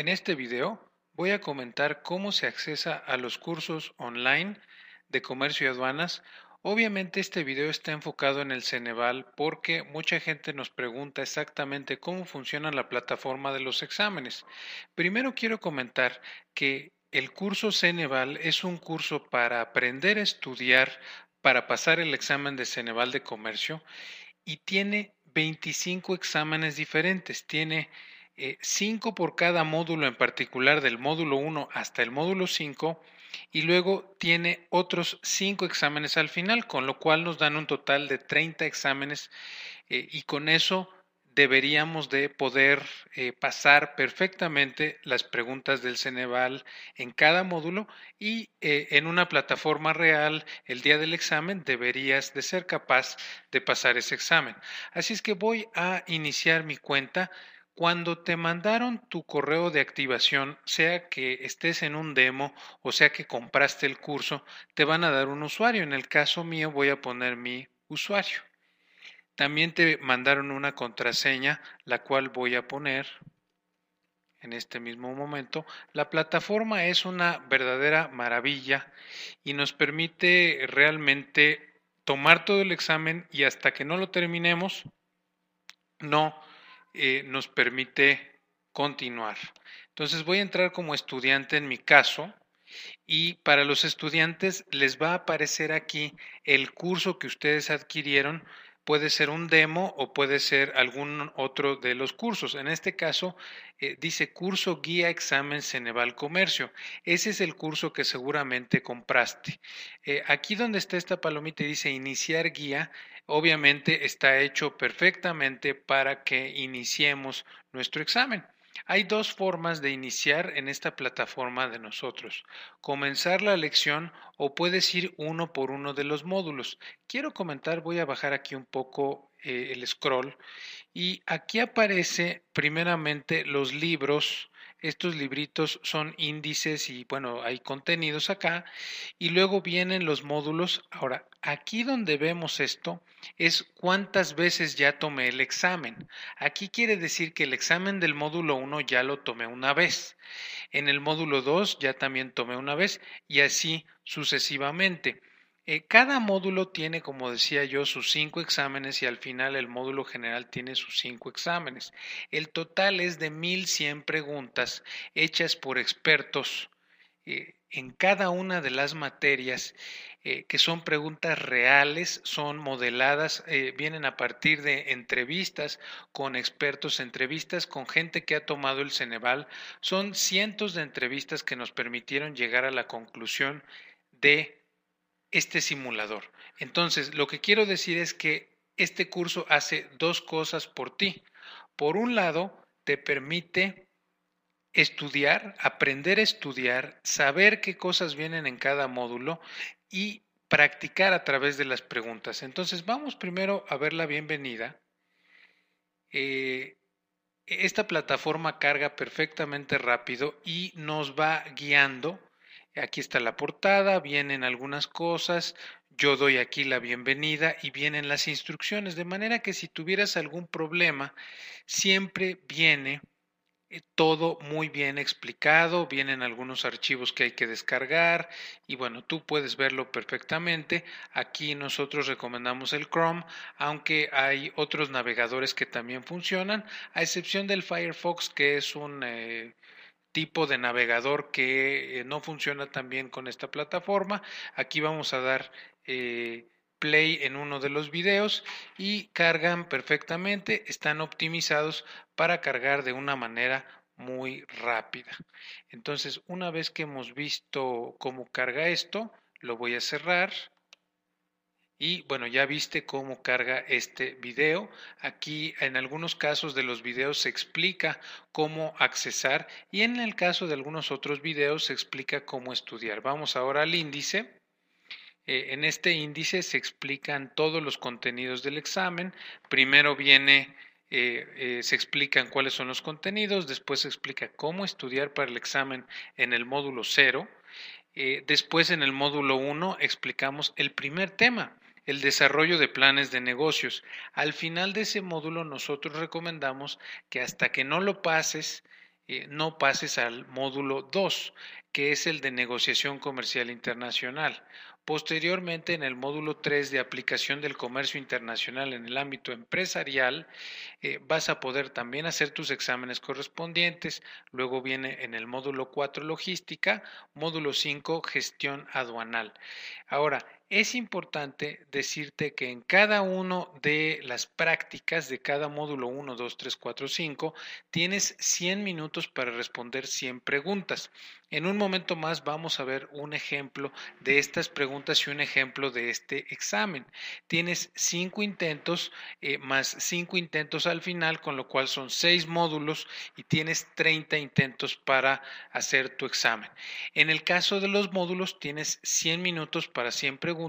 En este video voy a comentar cómo se accesa a los cursos online de comercio y aduanas. Obviamente este video está enfocado en el Ceneval porque mucha gente nos pregunta exactamente cómo funciona la plataforma de los exámenes. Primero quiero comentar que el curso Ceneval es un curso para aprender a estudiar para pasar el examen de Ceneval de comercio y tiene 25 exámenes diferentes. Tiene eh, cinco por cada módulo en particular del módulo 1 hasta el módulo 5 y luego tiene otros cinco exámenes al final, con lo cual nos dan un total de 30 exámenes eh, y con eso deberíamos de poder eh, pasar perfectamente las preguntas del Ceneval en cada módulo y en una plataforma real el día del examen deberías de ser capaz de pasar ese examen. Así es que voy a iniciar mi cuenta cuando te mandaron tu correo de activación, sea que estés en un demo o sea que compraste el curso, te van a dar un usuario. En el caso mío voy a poner mi usuario. También te mandaron una contraseña, la cual voy a poner en este mismo momento. La plataforma es una verdadera maravilla y nos permite realmente tomar todo el examen y hasta que no lo terminemos, no eh, nos permite continuar. Entonces voy a entrar como estudiante en mi caso y para los estudiantes les va a aparecer aquí el curso que ustedes adquirieron. Puede ser un demo o puede ser algún otro de los cursos. En este caso eh, dice curso guía examen Ceneval Comercio. Ese es el curso que seguramente compraste. Eh, aquí donde está esta palomita dice iniciar guía obviamente está hecho perfectamente para que iniciemos nuestro examen. Hay dos formas de iniciar en esta plataforma de nosotros. Comenzar la lección o puedes ir uno por uno de los módulos. Quiero comentar, voy a bajar aquí un poco eh, el scroll y aquí aparece primeramente los libros estos libritos son índices y bueno, hay contenidos acá. Y luego vienen los módulos. Ahora, aquí donde vemos esto es cuántas veces ya tomé el examen. Aquí quiere decir que el examen del módulo 1 ya lo tomé una vez. En el módulo 2 ya también tomé una vez y así sucesivamente. Eh, cada módulo tiene, como decía yo, sus cinco exámenes y al final el módulo general tiene sus cinco exámenes. El total es de 1100 preguntas hechas por expertos eh, en cada una de las materias, eh, que son preguntas reales, son modeladas, vienen a partir de entrevistas con expertos, entrevistas con gente que ha tomado el Ceneval. Son cientos de entrevistas que nos permitieron llegar a la conclusión de este simulador. Entonces, lo que quiero decir es que este curso hace dos cosas por ti. Por un lado, te permite estudiar, aprender a estudiar, saber qué cosas vienen en cada módulo y practicar a través de las preguntas. Entonces, vamos primero a ver la bienvenida. Eh, esta plataforma carga perfectamente rápido y nos va guiando Aquí está la portada, vienen algunas cosas, yo doy aquí la bienvenida y vienen las instrucciones, de manera que si tuvieras algún problema, siempre viene eh, todo muy bien explicado, vienen algunos archivos que hay que descargar y bueno, tú puedes verlo perfectamente. Aquí nosotros recomendamos el Chrome, aunque hay otros navegadores que también funcionan, a excepción del Firefox que es un... Eh, tipo de navegador que eh, no funciona tan bien con esta plataforma. Aquí vamos a dar eh, play en uno de los videos y cargan perfectamente, están optimizados para cargar de una manera muy rápida. Entonces, una vez que hemos visto cómo carga esto, lo voy a cerrar y bueno, ya viste cómo carga este video. Aquí en algunos casos de los videos se explica cómo accesar y en el caso de algunos otros videos se explica cómo estudiar. Vamos ahora al índice. Eh, en este índice se explican todos los contenidos del examen. Primero viene eh, eh, se explican cuáles son los contenidos, después se explica cómo estudiar para el examen en el módulo 0. después en el módulo 1 explicamos el primer tema, el desarrollo de planes de negocios. Al final de ese módulo nosotros recomendamos que hasta que no lo pases eh, no pases al módulo 2, que es el de negociación comercial internacional. Posteriormente, en el módulo 3 de aplicación del comercio internacional en el ámbito empresarial, eh, vas a poder también hacer tus exámenes correspondientes. Luego viene en el módulo 4 logística, módulo 5 gestión aduanal. Ahora, es importante decirte que en cada uno de las prácticas de cada módulo 1, 2, 3, 4, 5, tienes 100 minutos para responder 100 preguntas. En un momento más vamos a ver un ejemplo de estas preguntas y un ejemplo de este examen. Tienes 5 intentos eh, más 5 intentos al final, con lo cual son 6 módulos y tienes 30 intentos para hacer tu examen. En el caso de los módulos tienes 100 minutos para 100 preguntas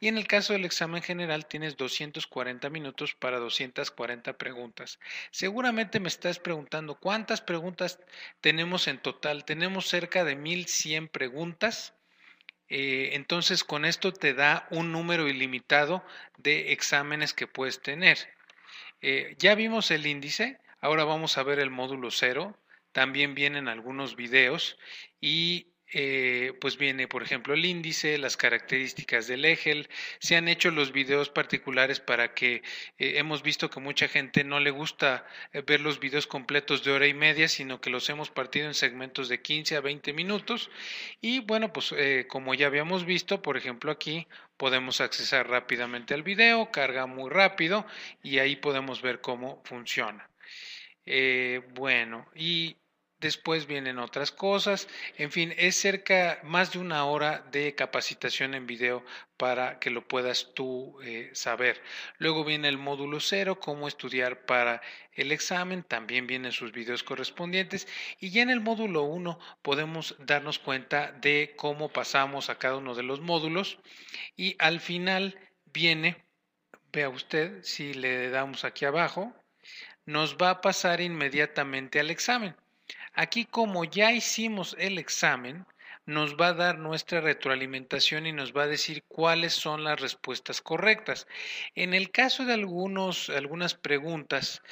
y en el caso del examen general tienes 240 minutos para 240 preguntas. Seguramente me estás preguntando cuántas preguntas tenemos en total. Tenemos cerca de 1100 preguntas. Eh, entonces con esto te da un número ilimitado de exámenes que puedes tener. Eh, ya vimos el índice, ahora vamos a ver el módulo 0. También vienen algunos videos y eh, pues viene, por ejemplo, el índice, las características del EGEL. Se han hecho los videos particulares para que eh, hemos visto que mucha gente no le gusta eh, ver los videos completos de hora y media, sino que los hemos partido en segmentos de 15 a 20 minutos. Y bueno, pues como ya habíamos visto, por ejemplo, aquí podemos accesar rápidamente al video, carga muy rápido y ahí podemos ver cómo funciona. bueno, y Después vienen otras cosas. En fin, es cerca más de una hora de capacitación en video para que lo puedas tú eh, saber. Luego viene el módulo cero, cómo estudiar para el examen. También vienen sus videos correspondientes. Y ya en el módulo 1 podemos darnos cuenta de cómo pasamos a cada uno de los módulos. Y al final viene, vea usted, si le damos aquí abajo, nos va a pasar inmediatamente al examen. Aquí como ya hicimos el examen, nos va a dar nuestra retroalimentación y nos va a decir cuáles son las respuestas correctas. En el caso de algunos, algunas preguntas,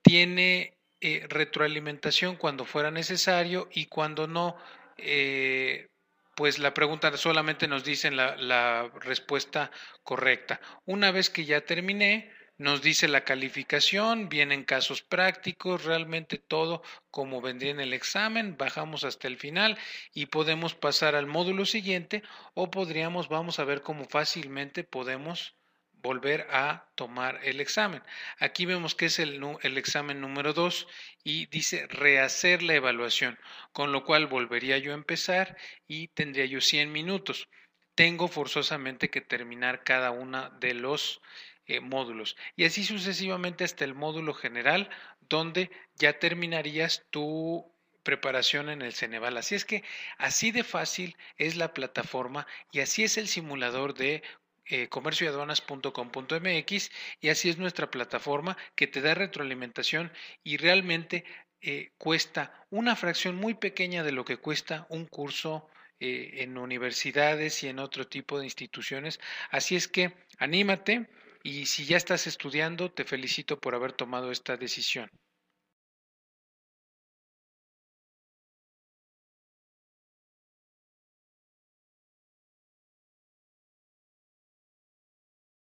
tiene eh, retroalimentación cuando fuera necesario y cuando no, eh, pues la pregunta solamente nos dice la, la respuesta correcta. Una vez que ya terminé, nos dice la calificación, vienen casos prácticos, realmente todo como vendría en el examen, bajamos hasta el final y podemos pasar al módulo siguiente o podríamos, vamos a ver cómo fácilmente podemos volver a tomar el examen. Aquí vemos que es el, el examen número 2 y dice rehacer la evaluación, con lo cual volvería yo a empezar y tendría yo 100 minutos. Tengo forzosamente que terminar cada una de los eh, módulos y así sucesivamente hasta el módulo general donde ya terminarías tu preparación en el Ceneval. Así es que así de fácil es la plataforma y así es el simulador de eh, comercioaduanas.com.mx y así es nuestra plataforma que te da retroalimentación y realmente eh, cuesta una fracción muy pequeña de lo que cuesta un curso en universidades y en otro tipo de instituciones. Así es que anímate, y si ya estás estudiando, te felicito por haber tomado esta decisión.